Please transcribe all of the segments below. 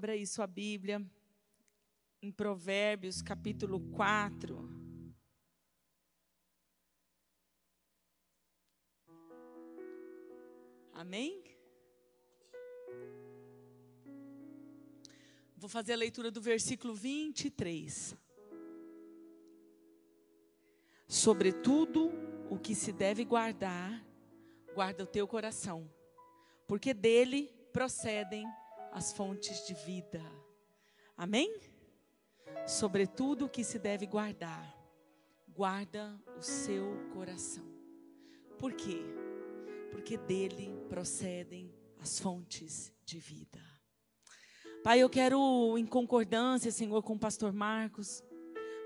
Abra aí sua Bíblia em Provérbios, capítulo 4. Amém? Vou fazer a leitura do versículo 23. Sobretudo o que se deve guardar, guarda o teu coração, porque dele procedem as fontes de vida. Amém? Sobretudo o que se deve guardar, guarda o seu coração. Por quê? Porque dele procedem as fontes de vida. Pai, eu quero, em concordância, Senhor, com o pastor Marcos,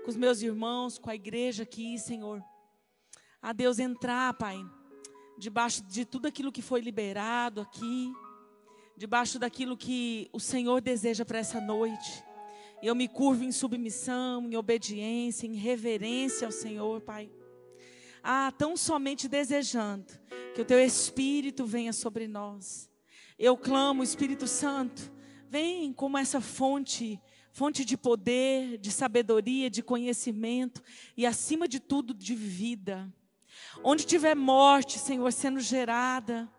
com os meus irmãos, com a igreja aqui, Senhor, a Deus entrar, Pai, debaixo de tudo aquilo que foi liberado aqui, debaixo daquilo que o Senhor deseja para essa noite. Eu me curvo em submissão, em obediência, em reverência ao Senhor, Pai. Ah, tão somente desejando que o Teu Espírito venha sobre nós. Eu clamo, Espírito Santo, Vem como essa fonte, fonte de poder, de sabedoria, de conhecimento e, acima de tudo, de vida. Onde tiver morte, Senhor, sendo gerada,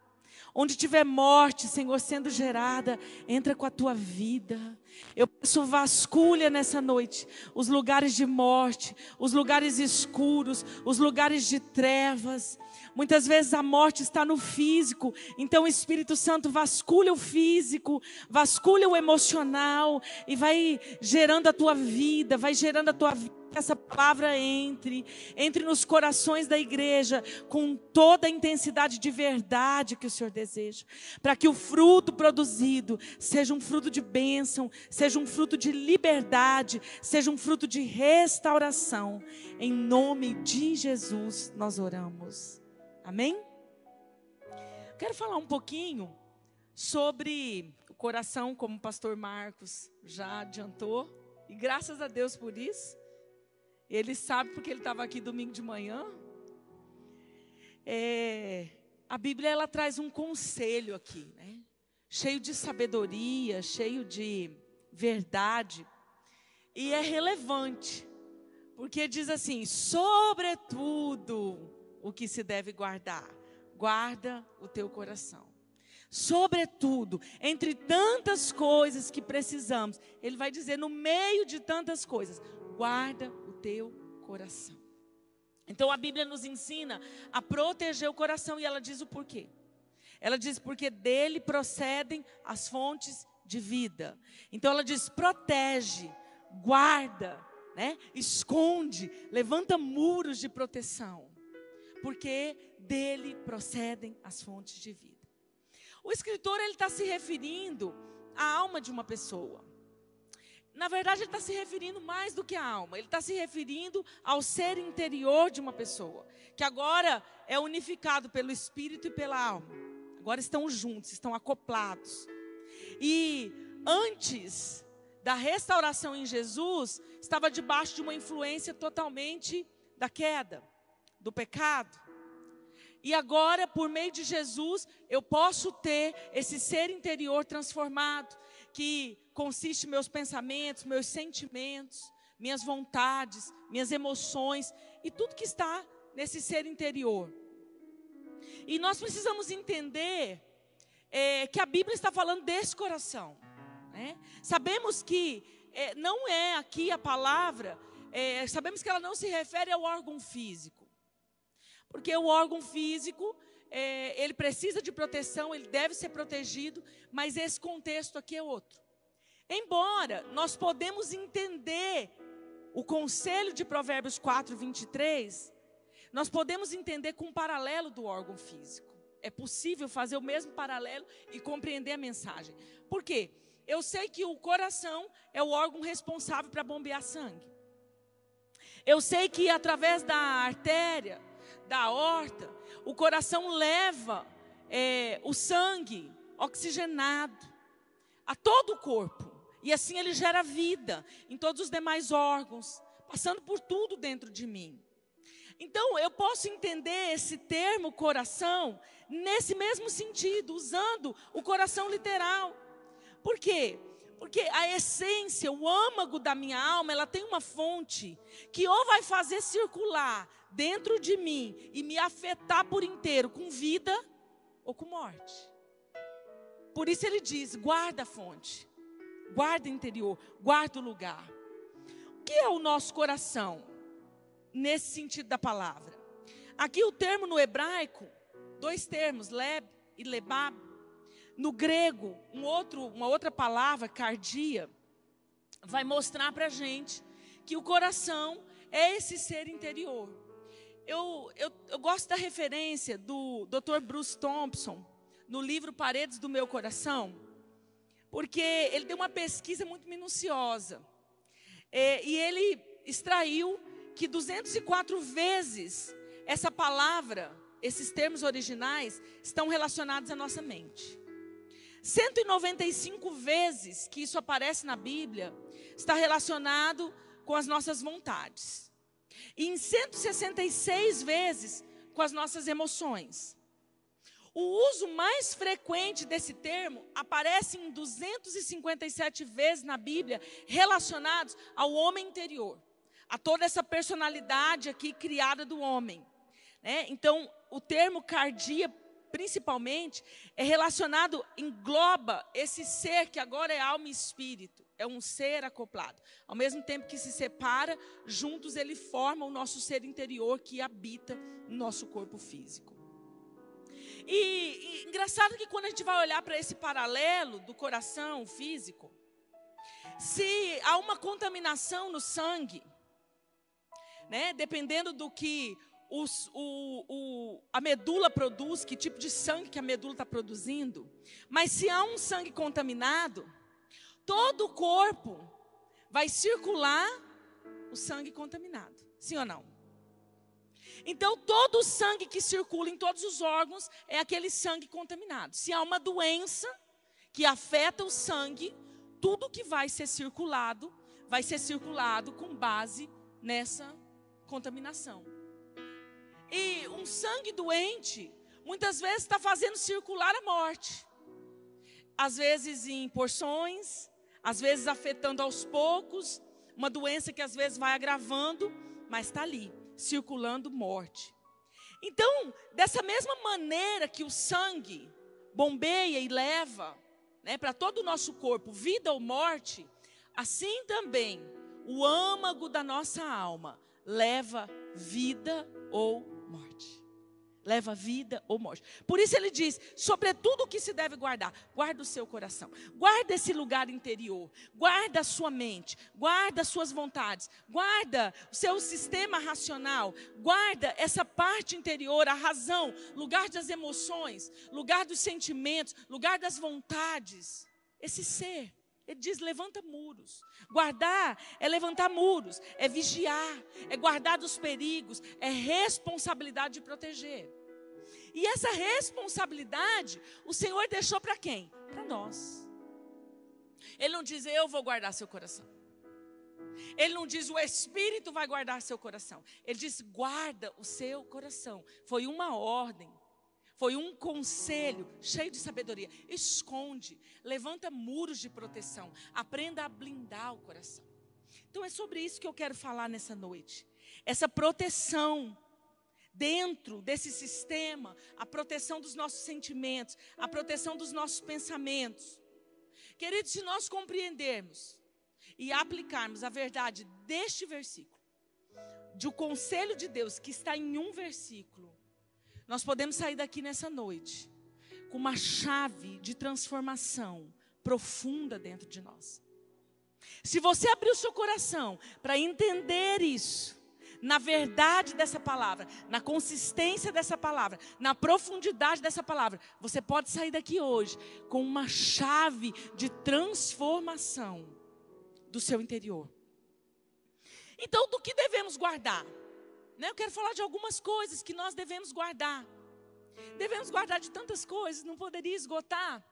Onde tiver morte, Senhor, sendo gerada, entra com a tua vida. Eu peço vasculha nessa noite os lugares de morte, os lugares escuros, os lugares de trevas. Muitas vezes a morte está no físico, então o Espírito Santo vasculha o físico, vasculha o emocional e vai gerando a tua vida, vai gerando a tua vida que essa palavra entre, entre nos corações da igreja com toda a intensidade de verdade que o Senhor deseja, para que o fruto produzido seja um fruto de bênção, seja um fruto de liberdade, seja um fruto de restauração. Em nome de Jesus nós oramos. Amém? Quero falar um pouquinho sobre o coração, como o pastor Marcos já adiantou, e graças a Deus por isso. Ele sabe porque ele estava aqui domingo de manhã. É, a Bíblia ela traz um conselho aqui, né? cheio de sabedoria, cheio de verdade, e é relevante, porque diz assim: sobretudo o que se deve guardar, guarda o teu coração. Sobretudo, entre tantas coisas que precisamos, ele vai dizer no meio de tantas coisas, guarda teu coração. Então a Bíblia nos ensina a proteger o coração e ela diz o porquê. Ela diz porque dele procedem as fontes de vida. Então ela diz: protege, guarda, né? esconde, levanta muros de proteção, porque dele procedem as fontes de vida. O escritor ele está se referindo à alma de uma pessoa na verdade, ele está se referindo mais do que à alma, ele está se referindo ao ser interior de uma pessoa, que agora é unificado pelo espírito e pela alma. Agora estão juntos, estão acoplados. E antes da restauração em Jesus, estava debaixo de uma influência totalmente da queda, do pecado. E agora, por meio de Jesus, eu posso ter esse ser interior transformado, que consiste meus pensamentos, meus sentimentos, minhas vontades, minhas emoções e tudo que está nesse ser interior. E nós precisamos entender é, que a Bíblia está falando desse coração. Né? Sabemos que é, não é aqui a palavra, é, sabemos que ela não se refere ao órgão físico. Porque o órgão físico, é, ele precisa de proteção, ele deve ser protegido, mas esse contexto aqui é outro. Embora nós podemos entender o conselho de Provérbios 4, 23, nós podemos entender com um paralelo do órgão físico. é possível fazer o mesmo paralelo e compreender a mensagem. Por quê? Eu sei que o coração é o órgão responsável para bombear sangue. Eu sei que através da artéria, da horta, o coração leva é, o sangue oxigenado a todo o corpo. E assim ele gera vida em todos os demais órgãos, passando por tudo dentro de mim. Então, eu posso entender esse termo coração nesse mesmo sentido, usando o coração literal. Por quê? Porque a essência, o âmago da minha alma, ela tem uma fonte que ou vai fazer circular dentro de mim e me afetar por inteiro com vida ou com morte. Por isso ele diz: guarda a fonte, guarda o interior, guarda o lugar. O que é o nosso coração? Nesse sentido da palavra. Aqui o termo no hebraico, dois termos, leb e lebab, no grego, um outro, uma outra palavra, cardia, vai mostrar para a gente que o coração é esse ser interior. Eu, eu, eu gosto da referência do Dr. Bruce Thompson, no livro Paredes do Meu Coração, porque ele deu uma pesquisa muito minuciosa. É, e ele extraiu que 204 vezes essa palavra, esses termos originais, estão relacionados à nossa mente. 195 vezes que isso aparece na Bíblia está relacionado com as nossas vontades. E em 166 vezes com as nossas emoções. O uso mais frequente desse termo aparece em 257 vezes na Bíblia relacionados ao homem interior, a toda essa personalidade aqui criada do homem. Né? Então, o termo cardia principalmente, é relacionado, engloba esse ser que agora é alma e espírito. É um ser acoplado. Ao mesmo tempo que se separa, juntos ele forma o nosso ser interior que habita no nosso corpo físico. E, e engraçado que quando a gente vai olhar para esse paralelo do coração físico, se há uma contaminação no sangue, né, dependendo do que os, o, o, a medula produz, que tipo de sangue que a medula está produzindo. Mas se há um sangue contaminado, todo o corpo vai circular o sangue contaminado. Sim ou não? Então, todo o sangue que circula em todos os órgãos é aquele sangue contaminado. Se há uma doença que afeta o sangue, tudo que vai ser circulado, vai ser circulado com base nessa contaminação. E um sangue doente, muitas vezes está fazendo circular a morte. Às vezes em porções, às vezes afetando aos poucos, uma doença que às vezes vai agravando, mas está ali, circulando morte. Então, dessa mesma maneira que o sangue bombeia e leva né, para todo o nosso corpo vida ou morte, assim também o âmago da nossa alma leva vida ou morte. Leva vida ou morte. Por isso ele diz: sobretudo o que se deve guardar, guarda o seu coração, guarda esse lugar interior, guarda a sua mente, guarda as suas vontades, guarda o seu sistema racional, guarda essa parte interior, a razão, lugar das emoções, lugar dos sentimentos, lugar das vontades. Esse ser. Ele diz: levanta muros. Guardar é levantar muros, é vigiar, é guardar dos perigos, é responsabilidade de proteger. E essa responsabilidade o Senhor deixou para quem? Para nós. Ele não diz: eu vou guardar seu coração. Ele não diz o Espírito vai guardar seu coração. Ele diz: guarda o seu coração. Foi uma ordem. Foi um conselho cheio de sabedoria. Esconde, levanta muros de proteção, aprenda a blindar o coração. Então é sobre isso que eu quero falar nessa noite. Essa proteção dentro desse sistema, a proteção dos nossos sentimentos, a proteção dos nossos pensamentos. Queridos, se nós compreendermos e aplicarmos a verdade deste versículo, de o conselho de Deus que está em um versículo, nós podemos sair daqui nessa noite com uma chave de transformação profunda dentro de nós. Se você abrir o seu coração para entender isso, na verdade dessa palavra, na consistência dessa palavra, na profundidade dessa palavra, você pode sair daqui hoje com uma chave de transformação do seu interior. Então, do que devemos guardar? Né? Eu quero falar de algumas coisas que nós devemos guardar. Devemos guardar de tantas coisas, não poderia esgotar.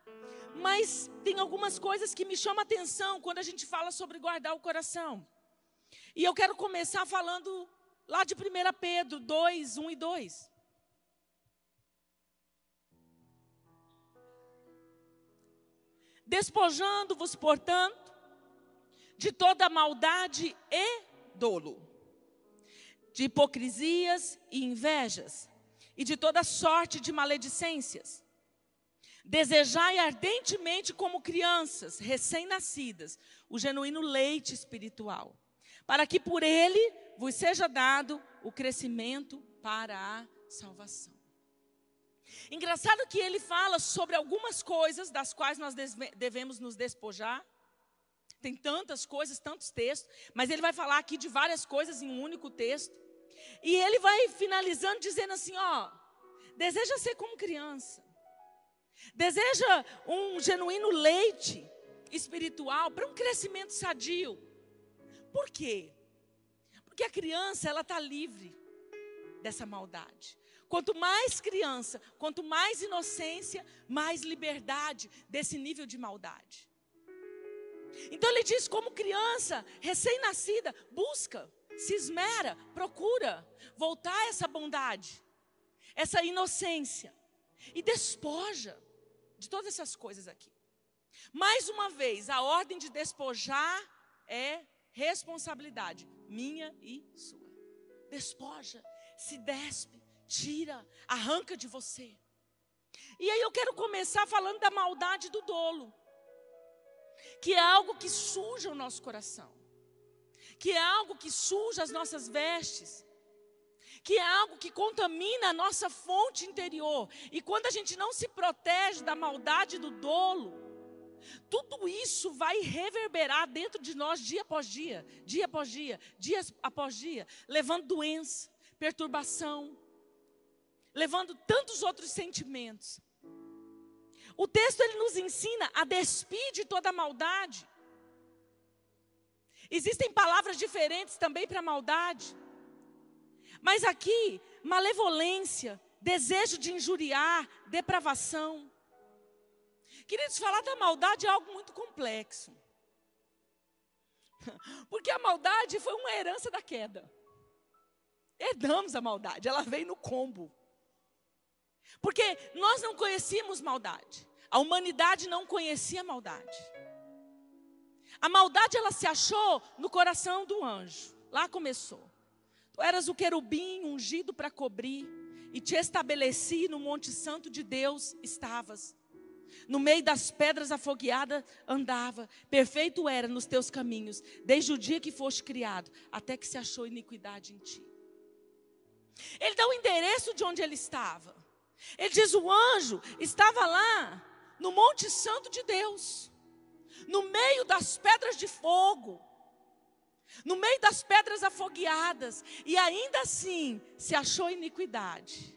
Mas tem algumas coisas que me chamam a atenção quando a gente fala sobre guardar o coração. E eu quero começar falando lá de 1 Pedro 2, 1 e 2. Despojando-vos, portanto, de toda maldade e dolo, de hipocrisias e invejas, e de toda sorte de maledicências. Desejai ardentemente, como crianças recém-nascidas, o genuíno leite espiritual, para que por ele vos seja dado o crescimento para a salvação. Engraçado que ele fala sobre algumas coisas das quais nós devemos nos despojar. Tem tantas coisas, tantos textos, mas ele vai falar aqui de várias coisas em um único texto. E ele vai finalizando dizendo assim: ó, deseja ser como criança, deseja um genuíno leite espiritual para um crescimento sadio. Por quê? Porque a criança, ela está livre dessa maldade. Quanto mais criança, quanto mais inocência, mais liberdade desse nível de maldade. Então ele diz: como criança, recém-nascida, busca se esmera, procura voltar essa bondade, essa inocência e despoja de todas essas coisas aqui. Mais uma vez, a ordem de despojar é responsabilidade minha e sua. Despoja, se despe, tira, arranca de você. E aí eu quero começar falando da maldade do dolo, que é algo que suja o nosso coração que é algo que suja as nossas vestes, que é algo que contamina a nossa fonte interior. E quando a gente não se protege da maldade do dolo, tudo isso vai reverberar dentro de nós dia após dia, dia após dia, dia após dia, levando doença, perturbação, levando tantos outros sentimentos. O texto ele nos ensina a despir de toda maldade. Existem palavras diferentes também para maldade. Mas aqui, malevolência, desejo de injuriar, depravação. Queridos, falar da maldade é algo muito complexo. Porque a maldade foi uma herança da queda. Herdamos a maldade, ela veio no combo. Porque nós não conhecíamos maldade. A humanidade não conhecia maldade. A maldade ela se achou no coração do anjo. Lá começou. Tu eras o querubim ungido para cobrir e te estabeleci no monte santo de Deus estavas. No meio das pedras afogueadas andava, perfeito era nos teus caminhos, desde o dia que foste criado, até que se achou iniquidade em ti. Ele dá o endereço de onde ele estava. Ele diz: o anjo estava lá, no Monte Santo de Deus no meio das pedras de fogo, no meio das pedras afogueadas, e ainda assim se achou iniquidade.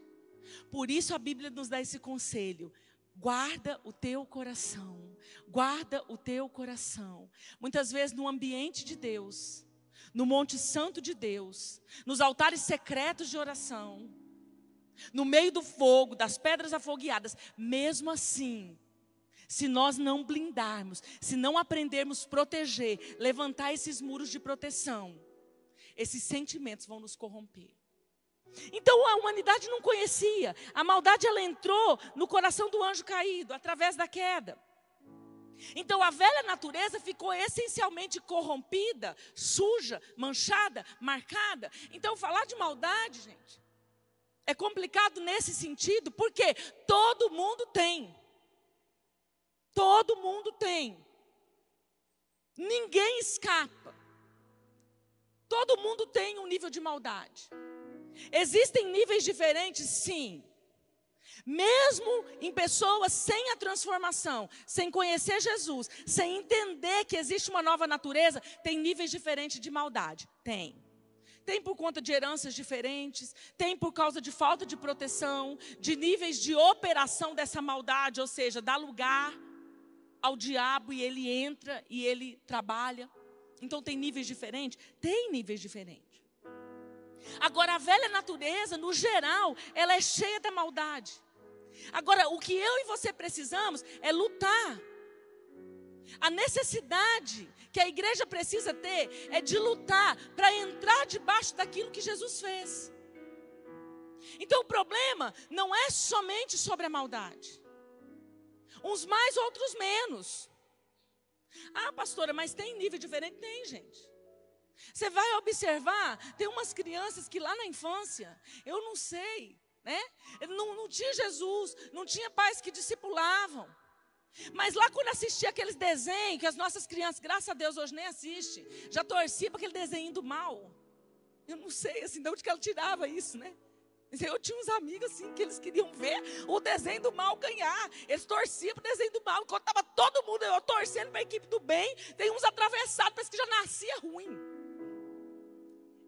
Por isso a Bíblia nos dá esse conselho: guarda o teu coração, guarda o teu coração. Muitas vezes no ambiente de Deus, no Monte Santo de Deus, nos altares secretos de oração, no meio do fogo, das pedras afogueadas, mesmo assim, se nós não blindarmos, se não aprendermos proteger, levantar esses muros de proteção, esses sentimentos vão nos corromper. Então a humanidade não conhecia, a maldade ela entrou no coração do anjo caído através da queda. Então a velha natureza ficou essencialmente corrompida, suja, manchada, marcada. Então falar de maldade, gente, é complicado nesse sentido, porque todo mundo tem. Todo mundo tem. Ninguém escapa. Todo mundo tem um nível de maldade. Existem níveis diferentes, sim. Mesmo em pessoas sem a transformação, sem conhecer Jesus, sem entender que existe uma nova natureza, tem níveis diferentes de maldade. Tem. tem por conta de heranças diferentes, tem por causa de falta de proteção, de níveis de operação dessa maldade, ou seja, dá lugar ao diabo e ele entra e ele trabalha. Então tem níveis diferentes? Tem níveis diferentes. Agora, a velha natureza, no geral, ela é cheia da maldade. Agora, o que eu e você precisamos é lutar. A necessidade que a igreja precisa ter é de lutar para entrar debaixo daquilo que Jesus fez. Então o problema não é somente sobre a maldade. Uns mais, outros menos. Ah, pastora, mas tem nível diferente? Tem, gente. Você vai observar, tem umas crianças que lá na infância, eu não sei, né? Não, não tinha Jesus, não tinha pais que discipulavam. Mas lá quando assistia aqueles desenhos, que as nossas crianças, graças a Deus, hoje nem assistem, já torcia para aquele desenho do mal. Eu não sei assim, de onde que ela tirava isso, né? Eu tinha uns amigos assim que eles queriam ver o desenho do mal ganhar. Eles torciam para o desenho do mal. Enquanto estava todo mundo eu torcendo para a equipe do bem, tem uns atravessados, parece que já nascia ruim.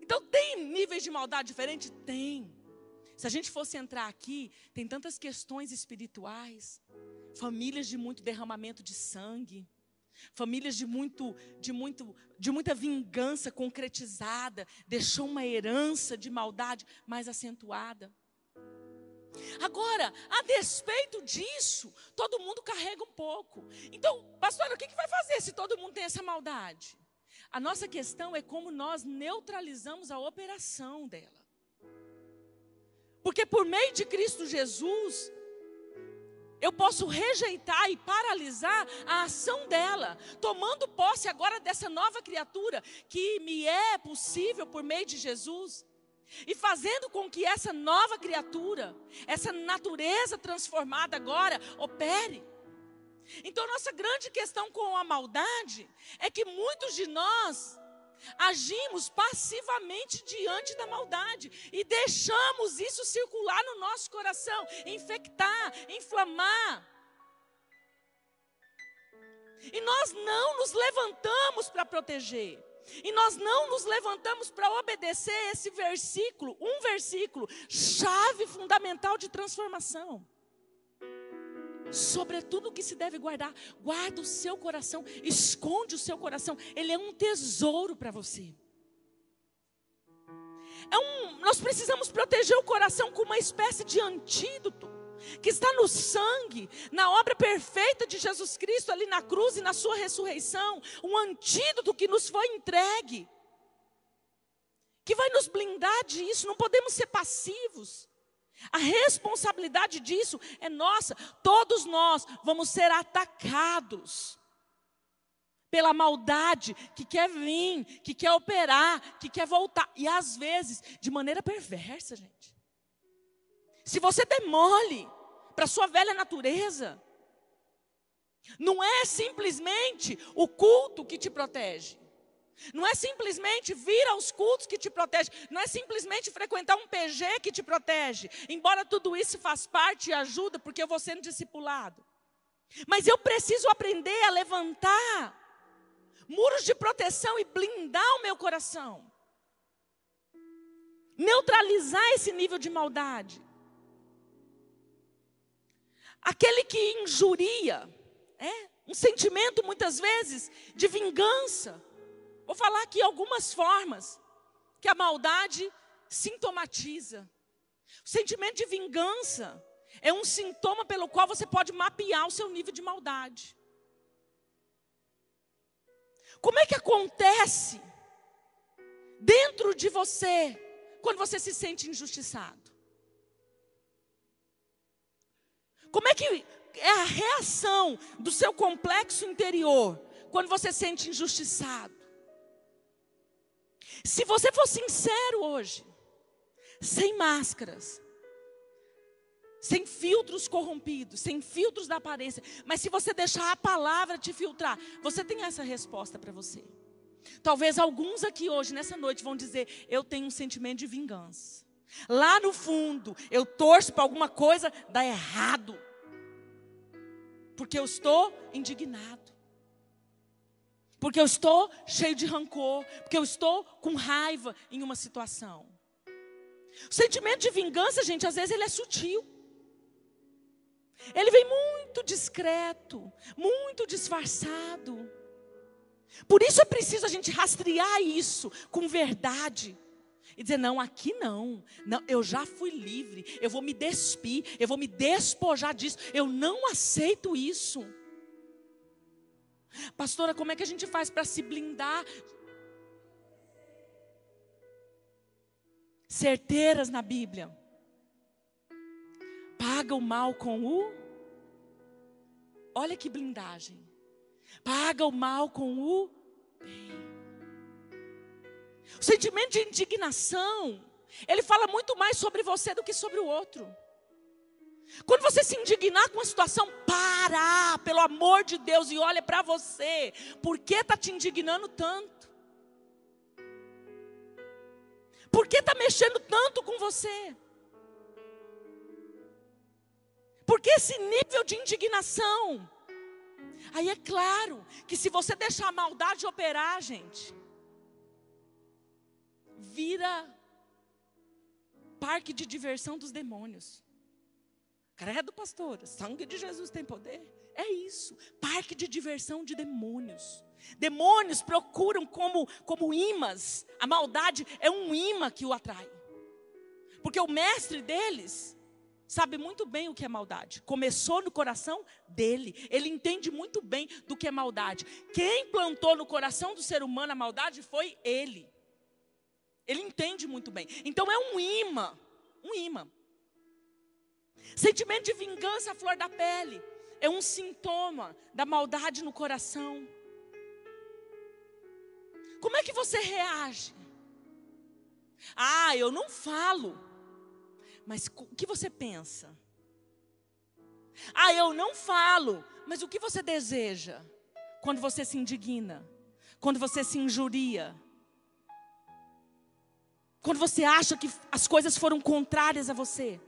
Então tem níveis de maldade diferentes? Tem. Se a gente fosse entrar aqui, tem tantas questões espirituais, famílias de muito derramamento de sangue, famílias de muito, de muito, de muita vingança concretizada, deixou uma herança de maldade mais acentuada. Agora, a despeito disso, todo mundo carrega um pouco. Então, pastor, o que, que vai fazer se todo mundo tem essa maldade? A nossa questão é como nós neutralizamos a operação dela. Porque por meio de Cristo Jesus, eu posso rejeitar e paralisar a ação dela, tomando posse agora dessa nova criatura que me é possível por meio de Jesus. E fazendo com que essa nova criatura, essa natureza transformada agora, opere. Então, nossa grande questão com a maldade é que muitos de nós agimos passivamente diante da maldade e deixamos isso circular no nosso coração, infectar, inflamar. E nós não nos levantamos para proteger. E nós não nos levantamos para obedecer esse versículo, um versículo, chave fundamental de transformação. Sobretudo o que se deve guardar, guarda o seu coração, esconde o seu coração, ele é um tesouro para você. É um, nós precisamos proteger o coração com uma espécie de antídoto que está no sangue, na obra perfeita de Jesus Cristo ali na cruz e na sua ressurreição, um antídoto que nos foi entregue, que vai nos blindar disso, não podemos ser passivos. A responsabilidade disso é nossa. Todos nós vamos ser atacados pela maldade que quer vir, que quer operar, que quer voltar. E às vezes, de maneira perversa, gente. Se você demole para sua velha natureza, não é simplesmente o culto que te protege. Não é simplesmente vir aos cultos que te protege, não é simplesmente frequentar um PG que te protege, embora tudo isso faz parte e ajuda, porque eu vou sendo discipulado. Mas eu preciso aprender a levantar muros de proteção e blindar o meu coração. Neutralizar esse nível de maldade. Aquele que injuria, é, um sentimento muitas vezes de vingança, Vou falar aqui algumas formas que a maldade sintomatiza. O sentimento de vingança é um sintoma pelo qual você pode mapear o seu nível de maldade. Como é que acontece dentro de você quando você se sente injustiçado? Como é que é a reação do seu complexo interior quando você se sente injustiçado? Se você for sincero hoje, sem máscaras, sem filtros corrompidos, sem filtros da aparência, mas se você deixar a palavra te filtrar, você tem essa resposta para você. Talvez alguns aqui hoje, nessa noite, vão dizer: Eu tenho um sentimento de vingança. Lá no fundo, eu torço para alguma coisa dar errado, porque eu estou indignado. Porque eu estou cheio de rancor, porque eu estou com raiva em uma situação. O sentimento de vingança, gente, às vezes ele é sutil. Ele vem muito discreto, muito disfarçado. Por isso é preciso a gente rastrear isso com verdade. E dizer, não, aqui não. não. Eu já fui livre. Eu vou me despir. Eu vou me despojar disso. Eu não aceito isso. Pastora, como é que a gente faz para se blindar? Certeiras na Bíblia. Paga o mal com o. Olha que blindagem. Paga o mal com o bem. O sentimento de indignação, ele fala muito mais sobre você do que sobre o outro. Quando você se indignar com a situação, para, pelo amor de Deus, e olha para você. Por que está te indignando tanto? Por que está mexendo tanto com você? Por que esse nível de indignação? Aí é claro que se você deixar a maldade operar, gente, vira parque de diversão dos demônios. Credo, pastor, sangue de Jesus tem poder. É isso, parque de diversão de demônios. Demônios procuram como, como imãs, a maldade é um imã que o atrai. Porque o mestre deles sabe muito bem o que é maldade. Começou no coração dele. Ele entende muito bem do que é maldade. Quem plantou no coração do ser humano a maldade foi ele. Ele entende muito bem. Então é um imã, um imã. Sentimento de vingança à flor da pele é um sintoma da maldade no coração. Como é que você reage? Ah, eu não falo. Mas o que você pensa? Ah, eu não falo, mas o que você deseja quando você se indigna? Quando você se injuria? Quando você acha que as coisas foram contrárias a você?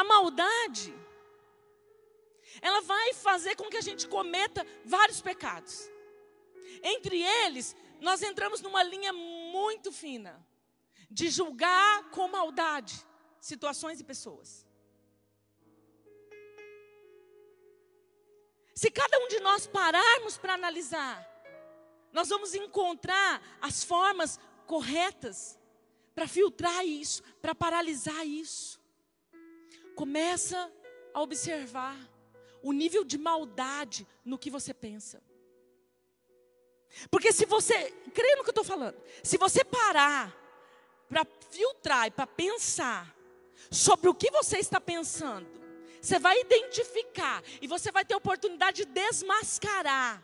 A maldade, ela vai fazer com que a gente cometa vários pecados. Entre eles, nós entramos numa linha muito fina de julgar com maldade situações e pessoas. Se cada um de nós pararmos para analisar, nós vamos encontrar as formas corretas para filtrar isso, para paralisar isso. Começa a observar o nível de maldade no que você pensa. Porque se você, creia no que eu estou falando, se você parar para filtrar e para pensar sobre o que você está pensando, você vai identificar e você vai ter oportunidade de desmascarar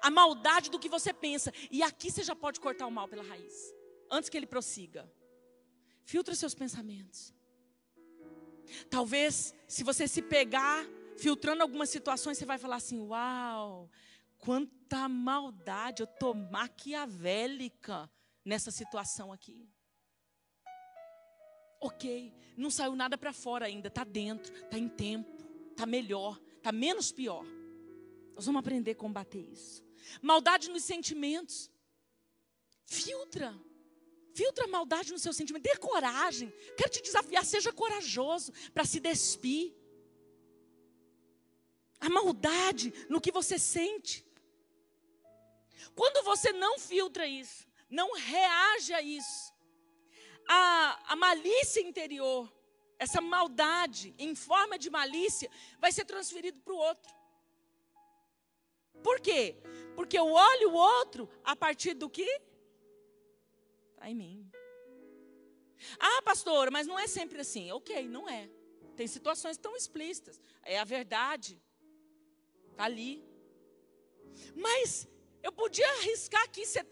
a maldade do que você pensa. E aqui você já pode cortar o mal pela raiz, antes que ele prossiga. Filtra seus pensamentos. Talvez, se você se pegar filtrando algumas situações, você vai falar assim: Uau, quanta maldade, eu estou maquiavélica nessa situação aqui. Ok, não saiu nada para fora ainda, está dentro, está em tempo, está melhor, está menos pior. Nós vamos aprender a combater isso. Maldade nos sentimentos. Filtra. Filtra a maldade no seu sentimento. Dê coragem. Quero te desafiar, seja corajoso para se despir. A maldade no que você sente. Quando você não filtra isso, não reage a isso, a, a malícia interior, essa maldade em forma de malícia, vai ser transferido para o outro. Por quê? Porque eu olho o outro a partir do que? Em mim. Ah, pastora, mas não é sempre assim. Ok, não é. Tem situações tão explícitas. É a verdade. Está ali. Mas eu podia arriscar aqui 70%,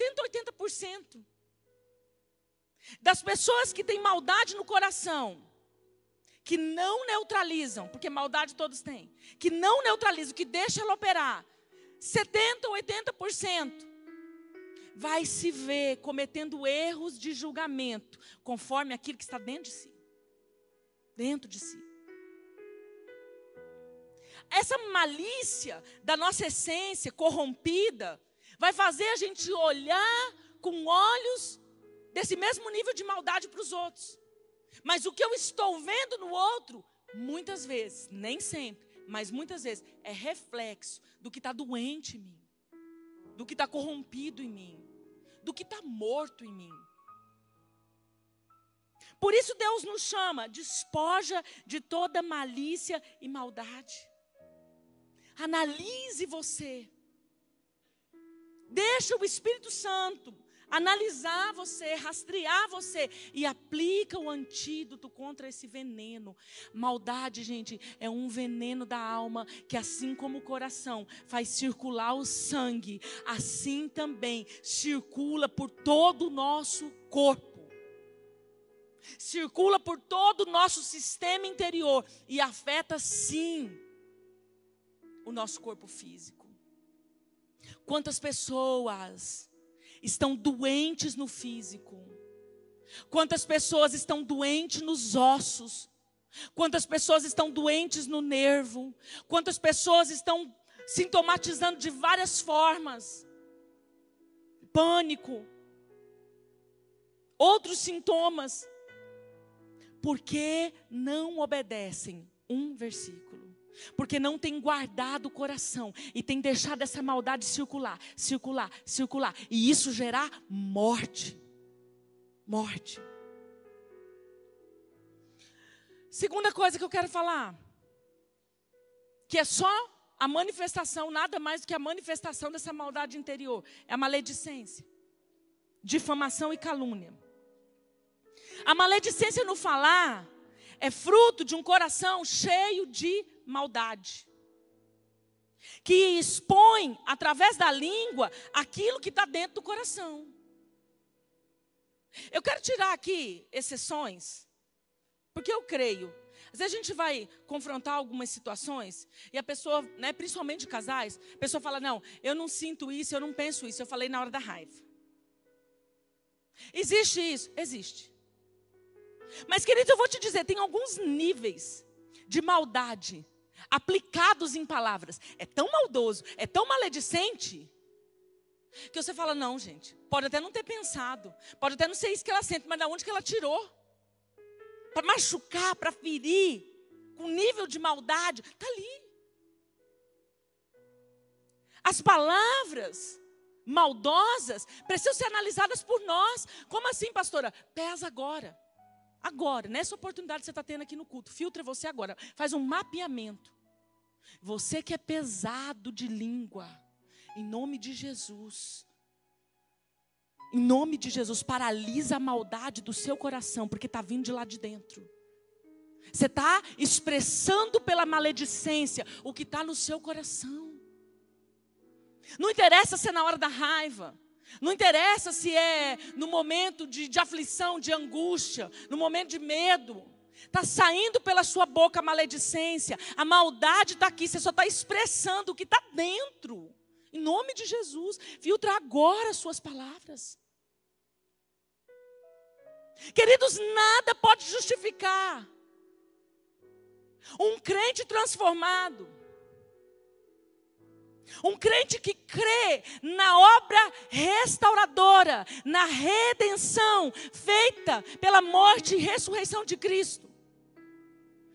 80% das pessoas que têm maldade no coração, que não neutralizam, porque maldade todos têm, que não neutralizam, que deixa ela operar, 70 ou 80% vai se ver cometendo erros de julgamento, conforme aquilo que está dentro de si. Dentro de si. essa malícia da nossa essência corrompida vai fazer a gente olhar com olhos desse mesmo nível de maldade para os outros. Mas o que eu estou vendo no outro, muitas vezes, nem sempre, mas muitas vezes, é reflexo do que está doente em mim, do que está corrompido em mim, do que está morto em mim. Por isso Deus nos chama, despoja de toda malícia e maldade. Analise você. Deixa o Espírito Santo analisar você, rastrear você e aplica o antídoto contra esse veneno. Maldade, gente, é um veneno da alma que assim como o coração faz circular o sangue, assim também circula por todo o nosso corpo. Circula por todo o nosso sistema interior e afeta sim o nosso corpo físico. Quantas pessoas estão doentes no físico? Quantas pessoas estão doentes nos ossos? Quantas pessoas estão doentes no nervo? Quantas pessoas estão sintomatizando de várias formas? Pânico. Outros sintomas. Porque não obedecem um versículo porque não tem guardado o coração e tem deixado essa maldade circular, circular, circular, e isso gerar morte. Morte. Segunda coisa que eu quero falar, que é só a manifestação, nada mais do que a manifestação dessa maldade interior, é a maledicência, difamação e calúnia. A maledicência no falar é fruto de um coração cheio de maldade. Que expõe, através da língua, aquilo que está dentro do coração. Eu quero tirar aqui exceções, porque eu creio. Às vezes a gente vai confrontar algumas situações e a pessoa, né, principalmente casais, a pessoa fala: Não, eu não sinto isso, eu não penso isso, eu falei na hora da raiva. Existe isso? Existe. Mas, querido, eu vou te dizer: tem alguns níveis de maldade aplicados em palavras. É tão maldoso, é tão maledicente, que você fala: não, gente, pode até não ter pensado, pode até não ser isso que ela sente, mas da onde que ela tirou? Para machucar, para ferir, com nível de maldade, está ali. As palavras maldosas precisam ser analisadas por nós. Como assim, pastora? Pesa agora. Agora, nessa oportunidade que você está tendo aqui no culto, filtra você agora. Faz um mapeamento. Você que é pesado de língua, em nome de Jesus. Em nome de Jesus, paralisa a maldade do seu coração, porque está vindo de lá de dentro. Você está expressando pela maledicência o que está no seu coração. Não interessa se é na hora da raiva. Não interessa se é no momento de, de aflição, de angústia, no momento de medo. Está saindo pela sua boca a maledicência, a maldade está aqui, você só está expressando o que está dentro. Em nome de Jesus, filtra agora as suas palavras. Queridos, nada pode justificar um crente transformado um crente que crê na obra restauradora, na redenção feita pela morte e ressurreição de Cristo,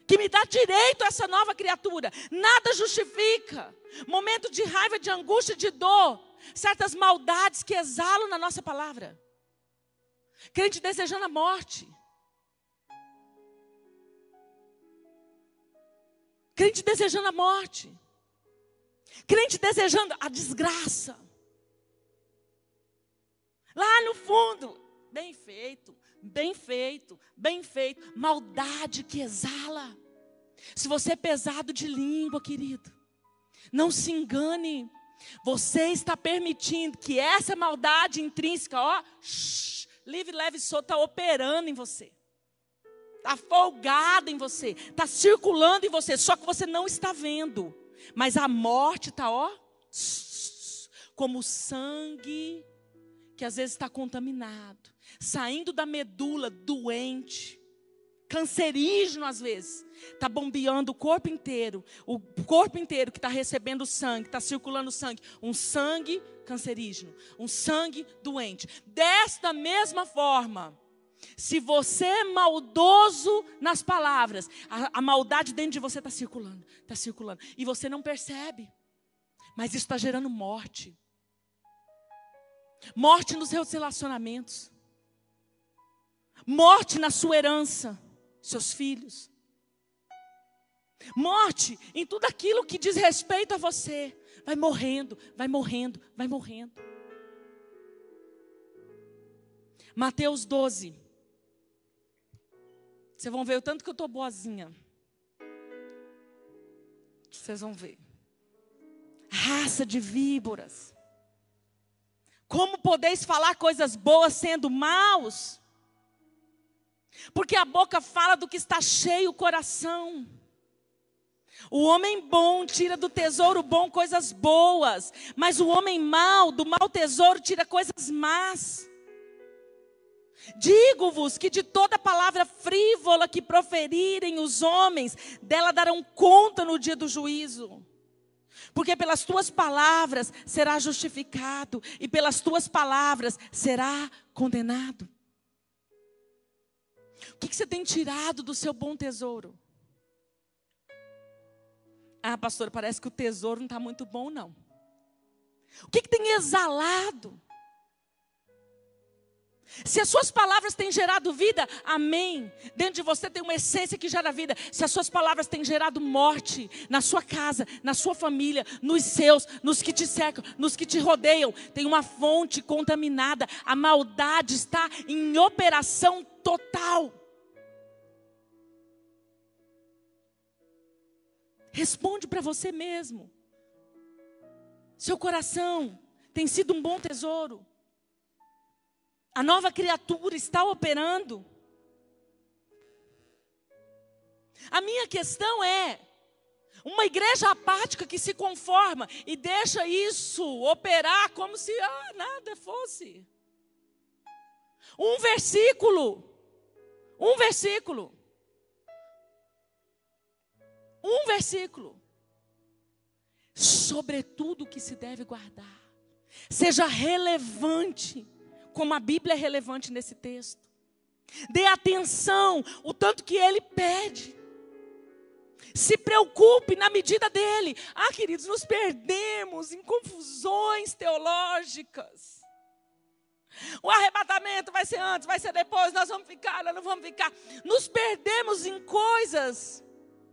que me dá direito a essa nova criatura, nada justifica. Momento de raiva, de angústia, de dor, certas maldades que exalam na nossa palavra. Crente desejando a morte. Crente desejando a morte. Crente desejando a desgraça. Lá no fundo, bem feito, bem feito, bem feito. Maldade que exala. Se você é pesado de língua, querido, não se engane. Você está permitindo que essa maldade intrínseca, ó, shh, livre, leve e solta, está operando em você. Está folgada em você. Está circulando em você. Só que você não está vendo. Mas a morte está, ó, como sangue que às vezes está contaminado, saindo da medula doente, cancerígeno às vezes, está bombeando o corpo inteiro, o corpo inteiro que está recebendo sangue, está circulando sangue, um sangue cancerígeno, um sangue doente. Desta mesma forma, se você é maldoso nas palavras, a, a maldade dentro de você está circulando, está circulando, e você não percebe, mas isso está gerando morte. Morte nos seus relacionamentos, morte na sua herança seus filhos. Morte em tudo aquilo que diz respeito a você. Vai morrendo, vai morrendo, vai morrendo. Mateus 12. Vocês vão ver o tanto que eu estou boazinha. Vocês vão ver. Raça de víboras. Como podeis falar coisas boas sendo maus? Porque a boca fala do que está cheio o coração. O homem bom tira do tesouro bom coisas boas, mas o homem mau, do mau tesouro, tira coisas más. Digo-vos que de toda palavra frívola que proferirem os homens, dela darão conta no dia do juízo. Porque pelas tuas palavras será justificado, e pelas tuas palavras será condenado. O que, que você tem tirado do seu bom tesouro? Ah, pastor, parece que o tesouro não está muito bom, não. O que, que tem exalado? Se as suas palavras têm gerado vida, amém. Dentro de você tem uma essência que gera vida. Se as suas palavras têm gerado morte na sua casa, na sua família, nos seus, nos que te cercam, nos que te rodeiam, tem uma fonte contaminada. A maldade está em operação total. Responde para você mesmo. Seu coração tem sido um bom tesouro. A nova criatura está operando. A minha questão é: uma igreja apática que se conforma e deixa isso operar como se ah, nada fosse. Um versículo. Um versículo. Um versículo. Sobretudo que se deve guardar. Seja relevante, como a Bíblia é relevante nesse texto. Dê atenção, o tanto que ele pede. Se preocupe na medida dele. Ah, queridos, nos perdemos em confusões teológicas. O arrebatamento vai ser antes, vai ser depois, nós vamos ficar, nós não vamos ficar. Nos perdemos em coisas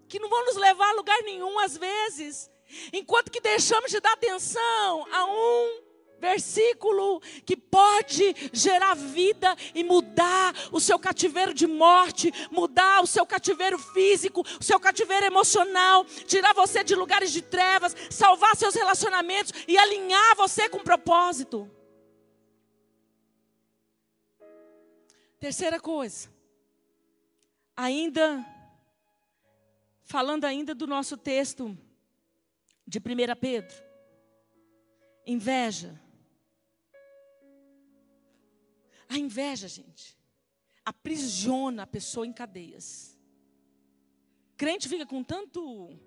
que não vão nos levar a lugar nenhum às vezes, enquanto que deixamos de dar atenção a um versículo que pode gerar vida e mudar o seu cativeiro de morte, mudar o seu cativeiro físico, o seu cativeiro emocional, tirar você de lugares de trevas, salvar seus relacionamentos e alinhar você com propósito. Terceira coisa, ainda falando ainda do nosso texto de 1 Pedro. Inveja. A inveja, gente, aprisiona a pessoa em cadeias. Crente fica com tanto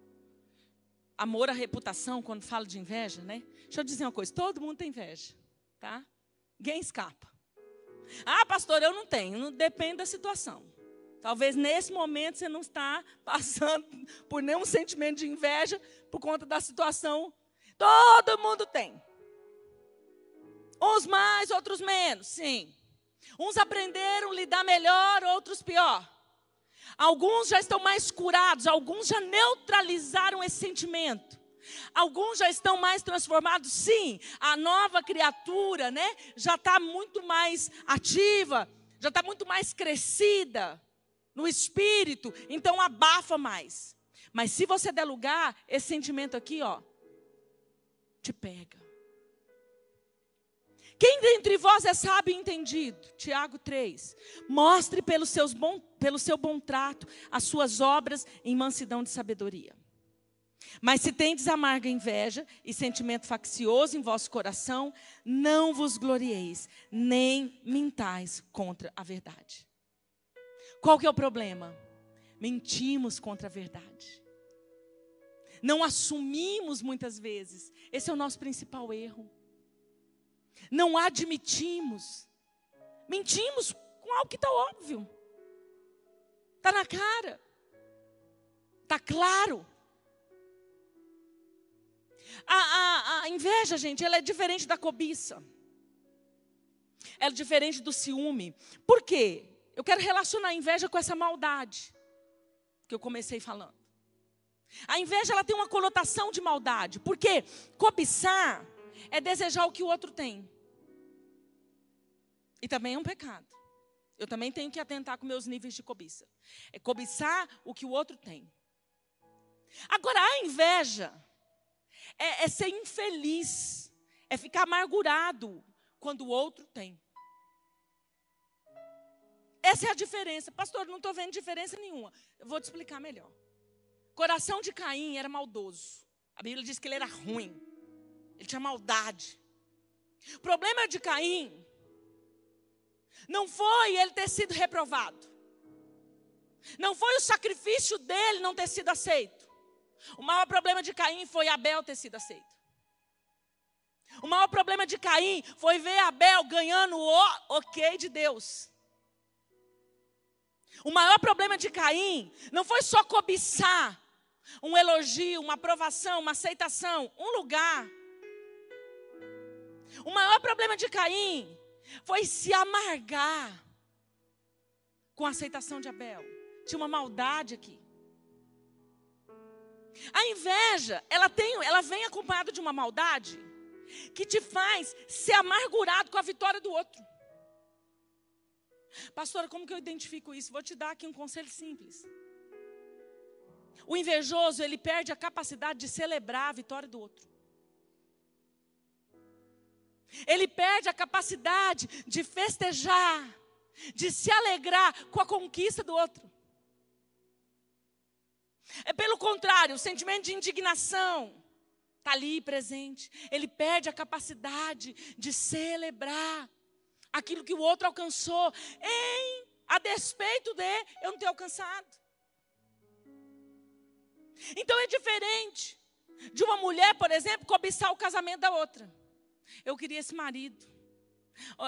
amor à reputação quando fala de inveja, né? Deixa eu dizer uma coisa: todo mundo tem inveja, tá? Ninguém escapa. Ah, pastor, eu não tenho. Depende da situação. Talvez nesse momento você não está passando por nenhum sentimento de inveja por conta da situação. Todo mundo tem. Uns mais, outros menos, sim. Uns aprenderam a lidar melhor, outros pior. Alguns já estão mais curados, alguns já neutralizaram esse sentimento. Alguns já estão mais transformados, sim. A nova criatura, né, já está muito mais ativa, já está muito mais crescida no espírito, então abafa mais. Mas se você der lugar, esse sentimento aqui, ó, te pega. Quem dentre vós é sábio e entendido? Tiago 3. Mostre pelo, seus bom, pelo seu bom trato as suas obras em mansidão de sabedoria. Mas se tendes amarga inveja e sentimento faccioso em vosso coração, não vos glorieis, nem mintais contra a verdade. Qual que é o problema? Mentimos contra a verdade. Não assumimos muitas vezes. Esse é o nosso principal erro. Não admitimos. Mentimos com algo que está óbvio. Está na cara. Está claro. A, a, a, inveja, gente, ela é diferente da cobiça. Ela é diferente do ciúme. Por quê? Eu quero relacionar a inveja com essa maldade que eu comecei falando. A inveja ela tem uma conotação de maldade, porque cobiçar é desejar o que o outro tem. E também é um pecado. Eu também tenho que atentar com meus níveis de cobiça. É cobiçar o que o outro tem. Agora, a inveja é, é ser infeliz, é ficar amargurado quando o outro tem. Essa é a diferença. Pastor, não estou vendo diferença nenhuma. Eu vou te explicar melhor. Coração de Caim era maldoso. A Bíblia diz que ele era ruim. Ele tinha maldade. O problema de Caim não foi ele ter sido reprovado. Não foi o sacrifício dele não ter sido aceito. O maior problema de Caim foi Abel ter sido aceito. O maior problema de Caim foi ver Abel ganhando o ok de Deus. O maior problema de Caim não foi só cobiçar um elogio, uma aprovação, uma aceitação, um lugar. O maior problema de Caim foi se amargar com a aceitação de Abel. Tinha uma maldade aqui. A inveja, ela tem, ela vem acompanhada de uma maldade que te faz ser amargurado com a vitória do outro. Pastora, como que eu identifico isso? Vou te dar aqui um conselho simples. O invejoso, ele perde a capacidade de celebrar a vitória do outro. Ele perde a capacidade de festejar, de se alegrar com a conquista do outro. É pelo contrário, o sentimento de indignação está ali presente. Ele perde a capacidade de celebrar aquilo que o outro alcançou, em a despeito de eu não ter alcançado. Então é diferente de uma mulher, por exemplo, cobiçar o casamento da outra. Eu queria esse marido.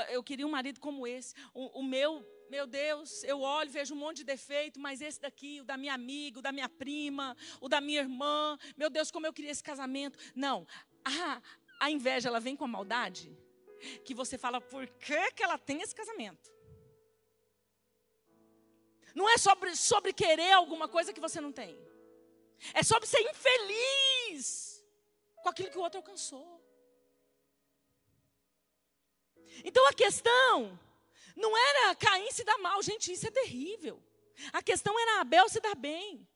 Eu queria um marido como esse. O, o meu, meu Deus, eu olho, vejo um monte de defeito, mas esse daqui, o da minha amiga, o da minha prima, o da minha irmã. Meu Deus, como eu queria esse casamento. Não. A, a inveja, ela vem com a maldade. Que você fala, por que, que ela tem esse casamento? Não é sobre, sobre querer alguma coisa que você não tem. É sobre ser infeliz com aquilo que o outro alcançou. Então a questão não era Caim se dar mal, gente, isso é terrível. A questão era Abel se dar bem.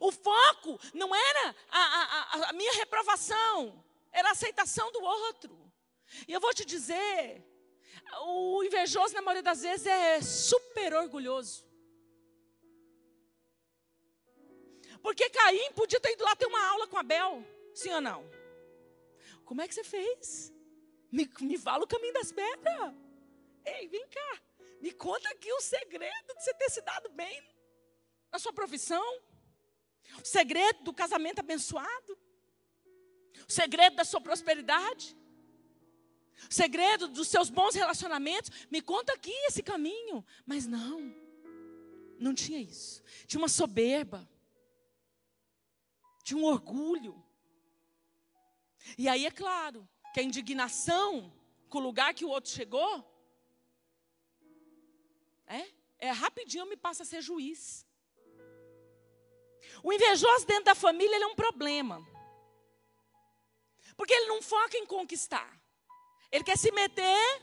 O foco não era a, a, a, minha reprovação, era a aceitação do outro. E eu vou te dizer, o invejoso, na maioria das vezes, é super orgulhoso. Porque Caim podia ter ido lá ter uma aula com Abel, sim ou não? Como é que você fez? Me, me fala o caminho das pedras. Ei, vem cá. Me conta aqui o segredo de você ter se dado bem na sua profissão. O segredo do casamento abençoado. O segredo da sua prosperidade. Segredo dos seus bons relacionamentos. Me conta aqui esse caminho. Mas não. Não tinha isso. Tinha uma soberba. Tinha um orgulho. E aí, é claro, que a indignação com o lugar que o outro chegou, é, é rapidinho me passa a ser juiz. O invejoso dentro da família é um problema. Porque ele não foca em conquistar. Ele quer se meter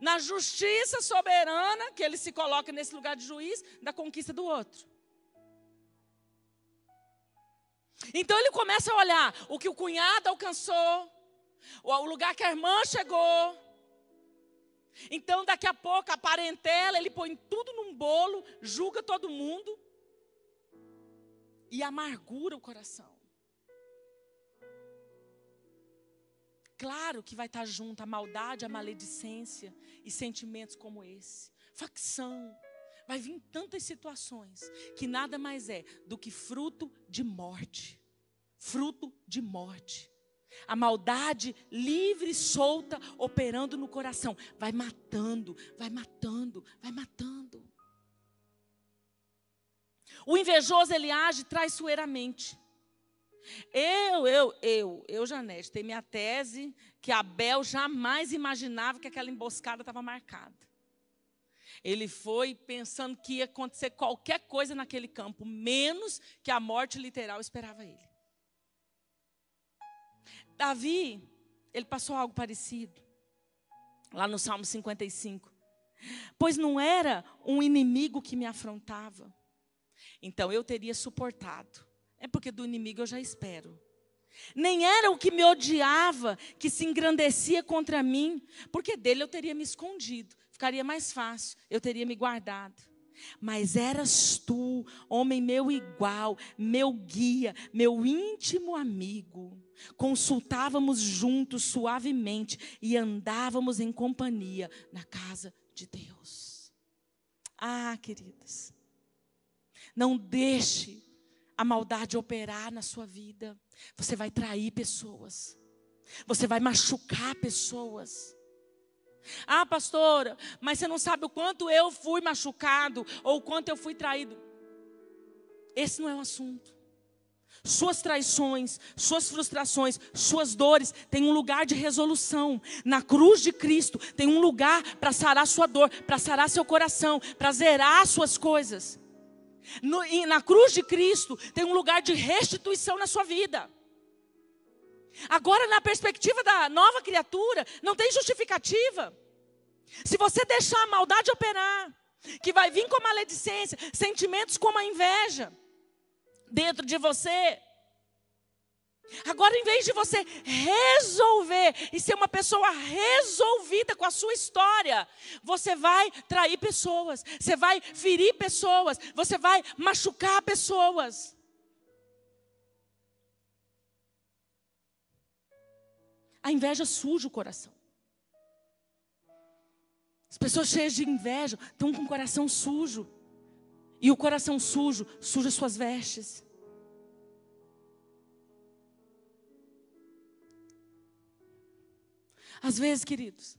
na justiça soberana, que ele se coloca nesse lugar de juiz, da conquista do outro. Então ele começa a olhar o que o cunhado alcançou, o lugar que a irmã chegou. Então, daqui a pouco, a parentela, ele põe tudo num bolo, julga todo mundo e amargura o coração. Claro que vai estar junto a maldade, a maledicência e sentimentos como esse. Facção, Vai vir tantas situações que nada mais é do que fruto de morte. Fruto de morte. A maldade livre solta operando no coração, vai matando, vai matando, vai matando. O invejoso ele age traiçoeiramente. Eu, eu, eu, eu, Janete, tem minha tese que Abel jamais imaginava que aquela emboscada estava marcada. Ele foi pensando que ia acontecer qualquer coisa naquele campo, menos que a morte literal esperava ele. Davi, ele passou algo parecido, lá no Salmo 55. Pois não era um inimigo que me afrontava, então eu teria suportado. É porque do inimigo eu já espero. Nem era o que me odiava, que se engrandecia contra mim, porque dele eu teria me escondido, ficaria mais fácil, eu teria me guardado. Mas eras tu, homem meu igual, meu guia, meu íntimo amigo. Consultávamos juntos suavemente e andávamos em companhia na casa de Deus. Ah, queridas, não deixe a maldade operar na sua vida. Você vai trair pessoas. Você vai machucar pessoas. Ah, pastora, mas você não sabe o quanto eu fui machucado ou o quanto eu fui traído. Esse não é o assunto. Suas traições, suas frustrações, suas dores têm um lugar de resolução. Na cruz de Cristo tem um lugar para sarar sua dor, para sarar seu coração, para zerar suas coisas. No, na cruz de Cristo tem um lugar de restituição na sua vida. Agora, na perspectiva da nova criatura, não tem justificativa. Se você deixar a maldade operar, que vai vir com a maledicência, sentimentos como a inveja dentro de você, Agora, em vez de você resolver e ser uma pessoa resolvida com a sua história, você vai trair pessoas, você vai ferir pessoas, você vai machucar pessoas. A inveja suja o coração. As pessoas cheias de inveja estão com o coração sujo. E o coração sujo suja suas vestes. Às vezes, queridos,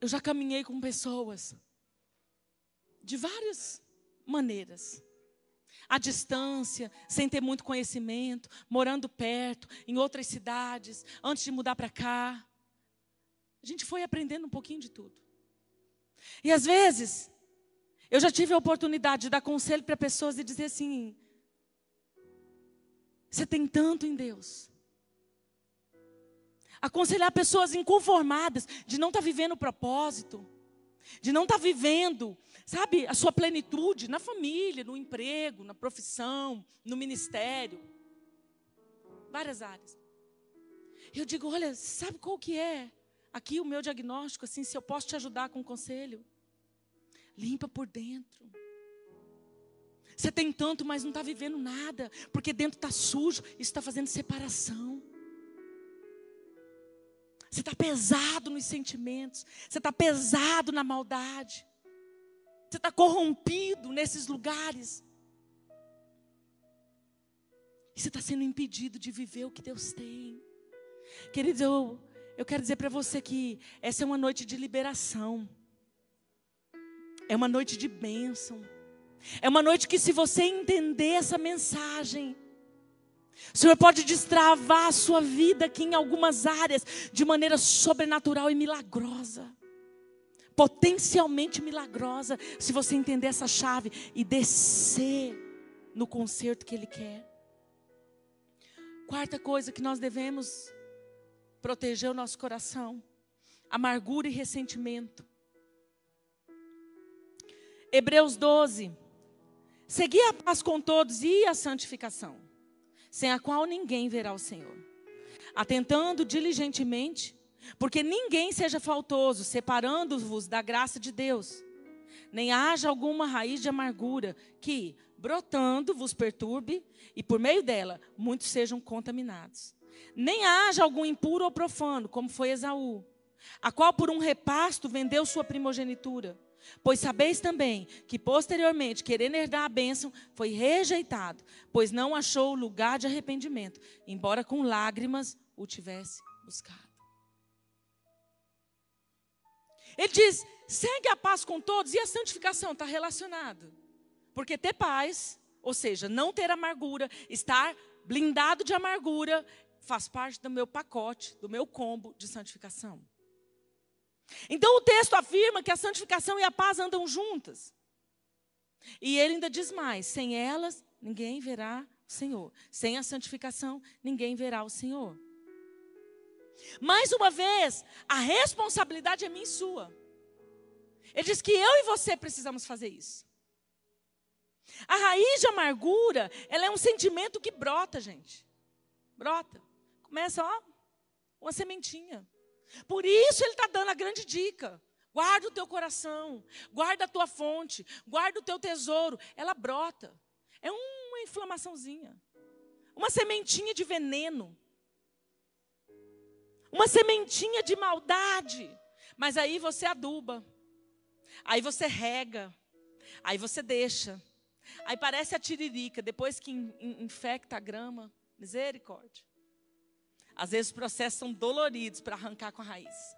eu já caminhei com pessoas de várias maneiras. À distância, sem ter muito conhecimento, morando perto, em outras cidades, antes de mudar para cá. A gente foi aprendendo um pouquinho de tudo. E às vezes, eu já tive a oportunidade de dar conselho para pessoas e dizer assim: você tem tanto em Deus aconselhar pessoas inconformadas de não estar tá vivendo o propósito, de não estar tá vivendo, sabe, a sua plenitude na família, no emprego, na profissão, no ministério, várias áreas. Eu digo, olha, sabe qual que é aqui o meu diagnóstico, assim, se eu posso te ajudar com um conselho? Limpa por dentro. Você tem tanto, mas não está vivendo nada, porque dentro está sujo, isso está fazendo separação. Você está pesado nos sentimentos. Você está pesado na maldade. Você está corrompido nesses lugares. E você está sendo impedido de viver o que Deus tem. Queridos, eu, eu quero dizer para você que essa é uma noite de liberação. É uma noite de bênção. É uma noite que, se você entender essa mensagem, o Senhor pode destravar a sua vida aqui em algumas áreas de maneira sobrenatural e milagrosa. Potencialmente milagrosa, se você entender essa chave e descer no conserto que Ele quer. Quarta coisa que nós devemos proteger o nosso coração: amargura e ressentimento. Hebreus 12. Segui a paz com todos e a santificação sem a qual ninguém verá o Senhor. Atentando diligentemente, porque ninguém seja faltoso, separando-vos da graça de Deus, nem haja alguma raiz de amargura que, brotando, vos perturbe, e por meio dela muitos sejam contaminados. Nem haja algum impuro ou profano, como foi Esaú, a qual por um repasto vendeu sua primogenitura, Pois sabeis também que posteriormente, querendo herdar a bênção, foi rejeitado, pois não achou lugar de arrependimento, embora com lágrimas o tivesse buscado. Ele diz: segue a paz com todos e a santificação está relacionado. Porque ter paz, ou seja, não ter amargura, estar blindado de amargura, faz parte do meu pacote, do meu combo de santificação. Então o texto afirma que a santificação e a paz andam juntas. E ele ainda diz mais: sem elas, ninguém verá o Senhor. Sem a santificação, ninguém verá o Senhor. Mais uma vez, a responsabilidade é minha e sua. Ele diz que eu e você precisamos fazer isso. A raiz de amargura, ela é um sentimento que brota, gente. Brota. Começa, ó, uma sementinha. Por isso ele está dando a grande dica. Guarda o teu coração, guarda a tua fonte, guarda o teu tesouro. Ela brota. É uma inflamaçãozinha. Uma sementinha de veneno. Uma sementinha de maldade. Mas aí você aduba. Aí você rega. Aí você deixa. Aí parece a tiririca, depois que infecta a grama. Misericórdia. Às vezes os processos são doloridos para arrancar com a raiz.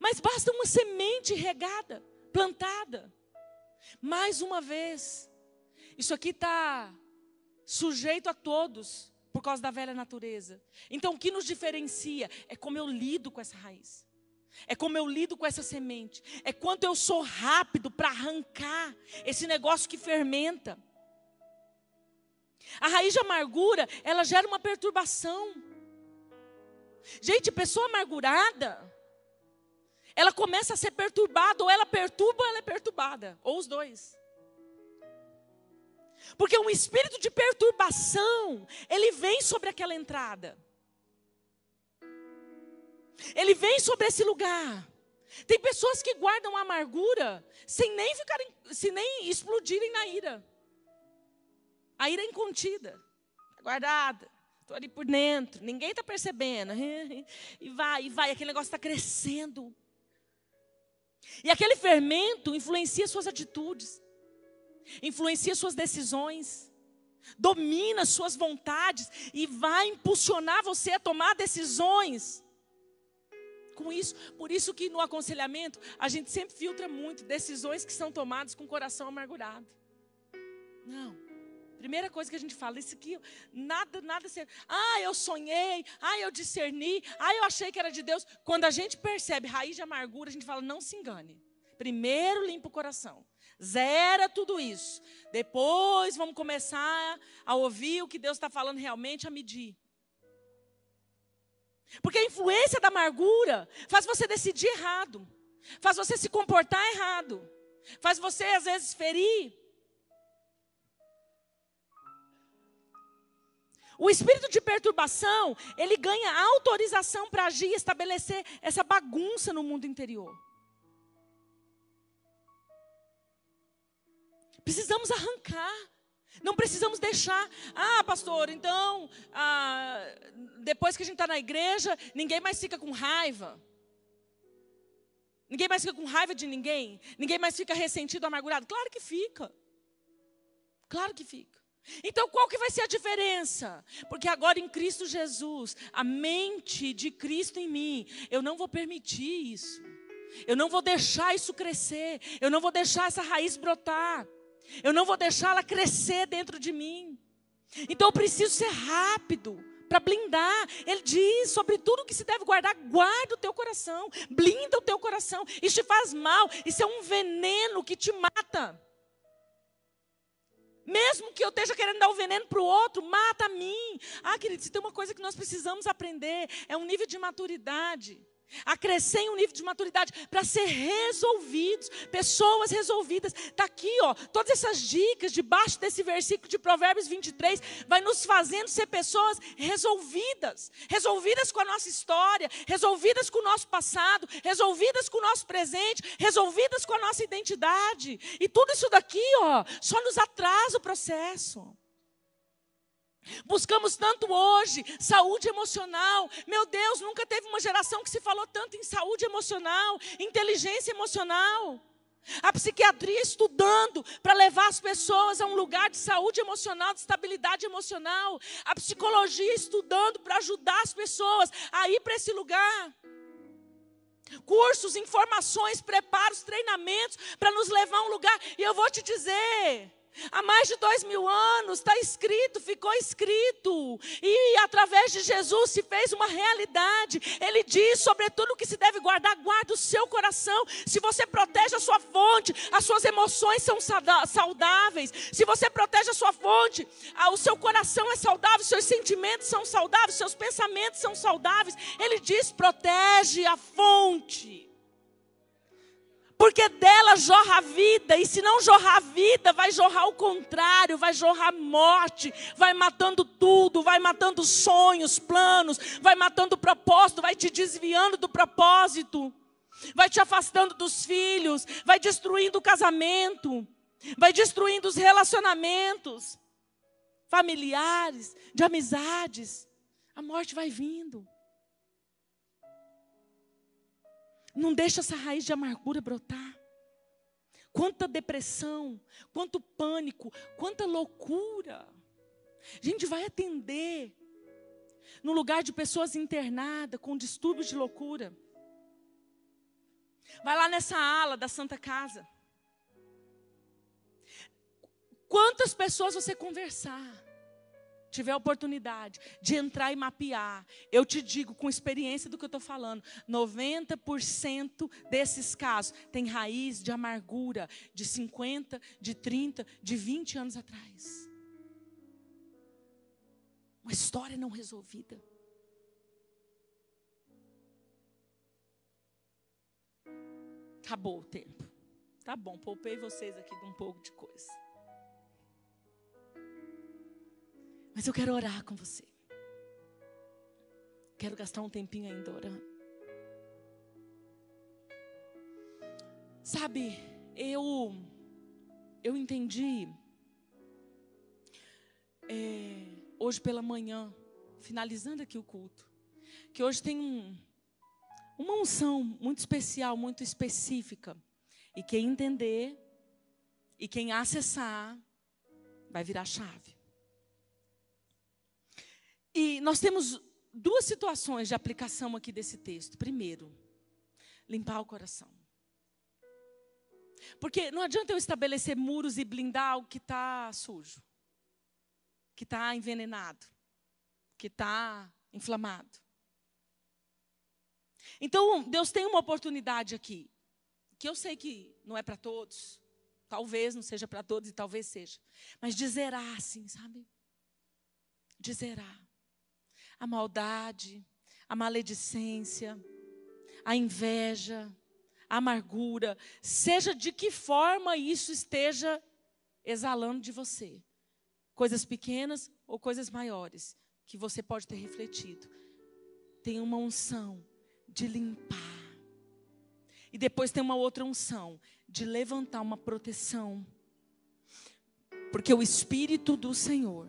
Mas basta uma semente regada, plantada. Mais uma vez, isso aqui está sujeito a todos por causa da velha natureza. Então, o que nos diferencia é como eu lido com essa raiz. É como eu lido com essa semente. É quanto eu sou rápido para arrancar esse negócio que fermenta. A raiz de amargura, ela gera uma perturbação. Gente, pessoa amargurada, ela começa a ser perturbada, ou ela perturba ou ela é perturbada, ou os dois. Porque um espírito de perturbação, ele vem sobre aquela entrada. Ele vem sobre esse lugar. Tem pessoas que guardam a amargura sem nem ficarem, sem nem explodirem na ira. A ira é incontida, tá guardada. Estou ali por dentro, ninguém está percebendo. E vai, e vai, aquele negócio está crescendo. E aquele fermento influencia suas atitudes, influencia suas decisões, domina suas vontades e vai impulsionar você a tomar decisões. Com isso, por isso que no aconselhamento a gente sempre filtra muito decisões que são tomadas com o coração amargurado. Não. Primeira coisa que a gente fala, isso aqui, nada, nada ser. Ah, eu sonhei, ah, eu discerni, ah, eu achei que era de Deus. Quando a gente percebe raiz de amargura, a gente fala, não se engane. Primeiro limpa o coração. Zera tudo isso. Depois vamos começar a ouvir o que Deus está falando realmente, a medir. Porque a influência da amargura faz você decidir errado, faz você se comportar errado, faz você às vezes ferir O espírito de perturbação, ele ganha autorização para agir e estabelecer essa bagunça no mundo interior. Precisamos arrancar. Não precisamos deixar. Ah, pastor, então, ah, depois que a gente está na igreja, ninguém mais fica com raiva. Ninguém mais fica com raiva de ninguém. Ninguém mais fica ressentido, amargurado. Claro que fica. Claro que fica. Então, qual que vai ser a diferença? Porque agora em Cristo Jesus, a mente de Cristo em mim, eu não vou permitir isso. Eu não vou deixar isso crescer. Eu não vou deixar essa raiz brotar. Eu não vou deixá-la crescer dentro de mim. Então eu preciso ser rápido para blindar. Ele diz sobre tudo que se deve guardar, guarda o teu coração, blinda o teu coração. Isso te faz mal, isso é um veneno que te mata. Mesmo que eu esteja querendo dar o veneno para o outro, mata a mim. Ah, querido, se tem uma coisa que nós precisamos aprender, é um nível de maturidade a crescer em um nível de maturidade para ser resolvidos, pessoas resolvidas. Está aqui, ó, todas essas dicas debaixo desse versículo de Provérbios 23 vai nos fazendo ser pessoas resolvidas, resolvidas com a nossa história, resolvidas com o nosso passado, resolvidas com o nosso presente, resolvidas com a nossa identidade. E tudo isso daqui, ó, só nos atrasa o processo. Buscamos tanto hoje saúde emocional. Meu Deus, nunca teve uma geração que se falou tanto em saúde emocional, inteligência emocional. A psiquiatria estudando para levar as pessoas a um lugar de saúde emocional, de estabilidade emocional. A psicologia estudando para ajudar as pessoas a ir para esse lugar. Cursos, informações, preparos, treinamentos para nos levar a um lugar. E eu vou te dizer, Há mais de dois mil anos está escrito, ficou escrito, e através de Jesus se fez uma realidade. Ele diz sobre tudo que se deve guardar, guarda o seu coração. Se você protege a sua fonte, as suas emoções são saudáveis. Se você protege a sua fonte, o seu coração é saudável, seus sentimentos são saudáveis, seus pensamentos são saudáveis. Ele diz: protege a fonte porque dela jorra a vida, e se não jorrar a vida, vai jorrar o contrário, vai jorrar morte, vai matando tudo, vai matando sonhos, planos, vai matando o propósito, vai te desviando do propósito, vai te afastando dos filhos, vai destruindo o casamento, vai destruindo os relacionamentos familiares, de amizades. A morte vai vindo. Não deixa essa raiz de amargura brotar. Quanta depressão, quanto pânico, quanta loucura. A gente vai atender no lugar de pessoas internadas com distúrbios de loucura. Vai lá nessa ala da Santa Casa. Quantas pessoas você conversar? Tiver a oportunidade de entrar e mapear, eu te digo com experiência do que eu estou falando, 90% desses casos tem raiz de amargura de 50, de 30, de 20 anos atrás. Uma história não resolvida. Acabou o tempo. Tá bom, poupei vocês aqui de um pouco de coisa. Mas eu quero orar com você. Quero gastar um tempinho ainda orando. Sabe, eu eu entendi é, hoje pela manhã, finalizando aqui o culto, que hoje tem um, uma unção muito especial, muito específica. E quem entender e quem acessar vai virar chave. E nós temos duas situações de aplicação aqui desse texto. Primeiro, limpar o coração. Porque não adianta eu estabelecer muros e blindar o que está sujo, que está envenenado, que está inflamado. Então, Deus tem uma oportunidade aqui, que eu sei que não é para todos, talvez não seja para todos e talvez seja, mas de zerar, assim, sabe? De zerar a maldade, a maledicência, a inveja, a amargura, seja de que forma isso esteja exalando de você. Coisas pequenas ou coisas maiores que você pode ter refletido. Tem uma unção de limpar. E depois tem uma outra unção de levantar uma proteção. Porque o Espírito do Senhor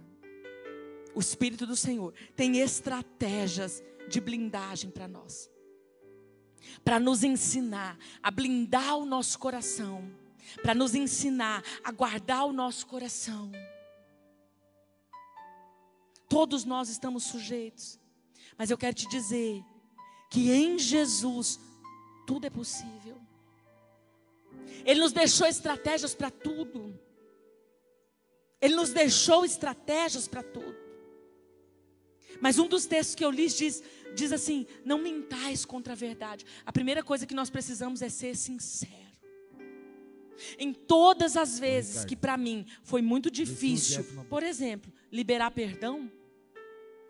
o Espírito do Senhor tem estratégias de blindagem para nós. Para nos ensinar a blindar o nosso coração. Para nos ensinar a guardar o nosso coração. Todos nós estamos sujeitos. Mas eu quero te dizer que em Jesus tudo é possível. Ele nos deixou estratégias para tudo. Ele nos deixou estratégias para tudo. Mas um dos textos que eu li diz, diz assim: não mintais contra a verdade. A primeira coisa que nós precisamos é ser sincero. Em todas as vezes que para mim foi muito difícil, por exemplo, liberar perdão,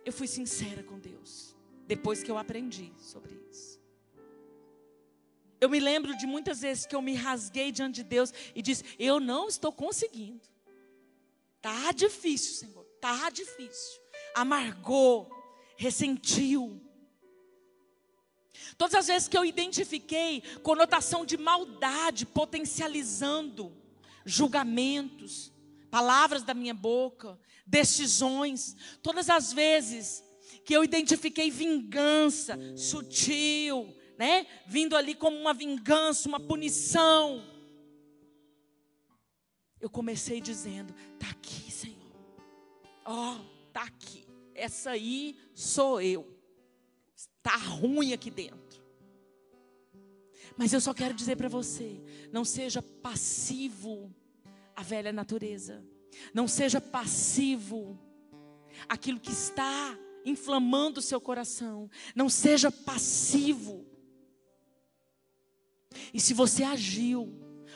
eu fui sincera com Deus. Depois que eu aprendi sobre isso. Eu me lembro de muitas vezes que eu me rasguei diante de Deus e disse: Eu não estou conseguindo. Tá difícil, Senhor. Tá difícil amargou, ressentiu. Todas as vezes que eu identifiquei conotação de maldade, potencializando julgamentos, palavras da minha boca, decisões, todas as vezes que eu identifiquei vingança sutil, né? Vindo ali como uma vingança, uma punição. Eu comecei dizendo: "Tá aqui, Senhor. Ó, oh, tá aqui. Essa aí sou eu. Tá ruim aqui dentro. Mas eu só quero dizer para você, não seja passivo à velha natureza. Não seja passivo aquilo que está inflamando o seu coração. Não seja passivo. E se você agiu,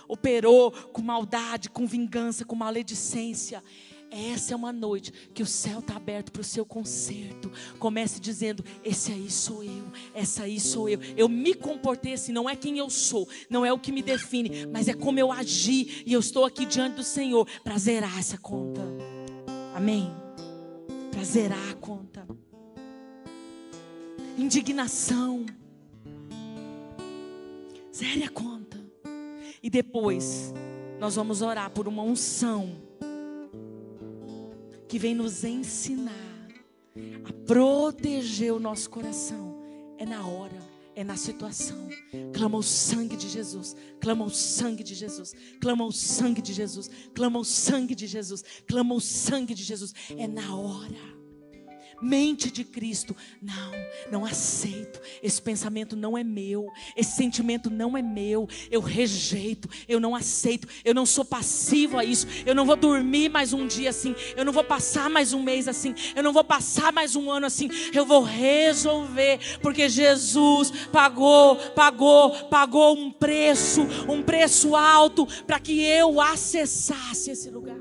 operou com maldade, com vingança, com maledicência, essa é uma noite que o céu está aberto para o seu conserto. Comece dizendo: Esse aí sou eu, essa aí sou eu. Eu me comportei assim, não é quem eu sou, não é o que me define, mas é como eu agi. E eu estou aqui diante do Senhor para zerar essa conta. Amém? Para zerar a conta. Indignação. Zere a conta. E depois, nós vamos orar por uma unção que vem nos ensinar a proteger o nosso coração. É na hora, é na situação. Clama o sangue de Jesus, clama o sangue de Jesus, clama o sangue de Jesus, clama o sangue de Jesus, clama o sangue de Jesus. É na hora mente de Cristo. Não, não aceito. Esse pensamento não é meu. Esse sentimento não é meu. Eu rejeito. Eu não aceito. Eu não sou passivo a isso. Eu não vou dormir mais um dia assim. Eu não vou passar mais um mês assim. Eu não vou passar mais um ano assim. Eu vou resolver. Porque Jesus pagou, pagou, pagou um preço, um preço alto para que eu acessasse esse lugar.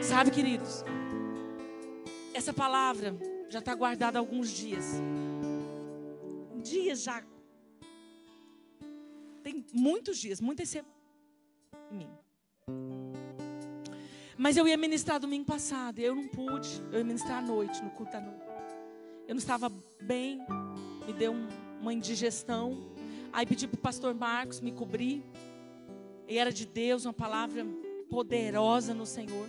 Sabe, queridos? Essa palavra já está guardada há alguns dias. Dias já. Tem muitos dias, muitas semanas em mim. Mas eu ia ministrar domingo passado eu não pude. Eu ia ministrar à noite, no culto da noite. Eu não estava bem, me deu um, uma indigestão. Aí pedi para o pastor Marcos me cobrir. E era de Deus, uma palavra poderosa no Senhor.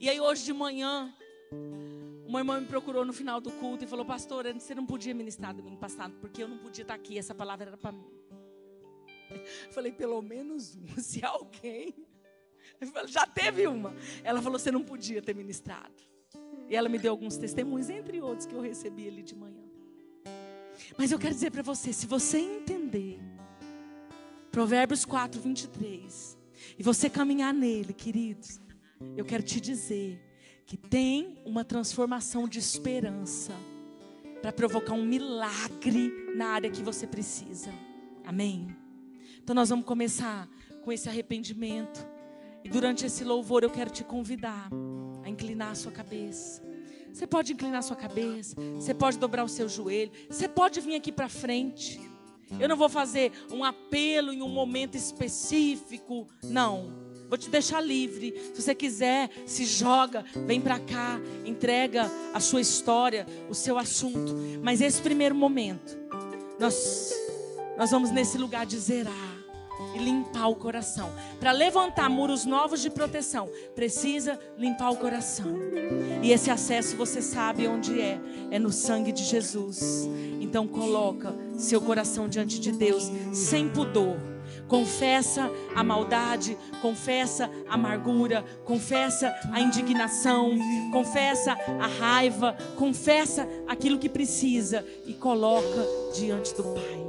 E aí hoje de manhã, uma irmã me procurou no final do culto e falou: Pastor, você não podia ministrar domingo passado, porque eu não podia estar aqui, essa palavra era para mim. falei: Pelo menos um, se alguém. Falei, Já teve uma. Ela falou: Você não podia ter ministrado. E ela me deu alguns testemunhos, entre outros, que eu recebi ali de manhã. Mas eu quero dizer para você: se você entender Provérbios 4, 23, e você caminhar nele, queridos, eu quero te dizer que tem uma transformação de esperança para provocar um milagre na área que você precisa. Amém? Então nós vamos começar com esse arrependimento. E durante esse louvor eu quero te convidar a inclinar a sua cabeça. Você pode inclinar a sua cabeça, você pode dobrar o seu joelho, você pode vir aqui para frente. Eu não vou fazer um apelo em um momento específico, não. Vou te deixar livre. Se você quiser, se joga, vem para cá, entrega a sua história, o seu assunto. Mas esse primeiro momento, nós, nós vamos nesse lugar de zerar e limpar o coração. Para levantar muros novos de proteção, precisa limpar o coração. E esse acesso você sabe onde é, é no sangue de Jesus. Então coloca seu coração diante de Deus sem pudor confessa a maldade, confessa a amargura, confessa a indignação, confessa a raiva, confessa aquilo que precisa e coloca diante do Pai.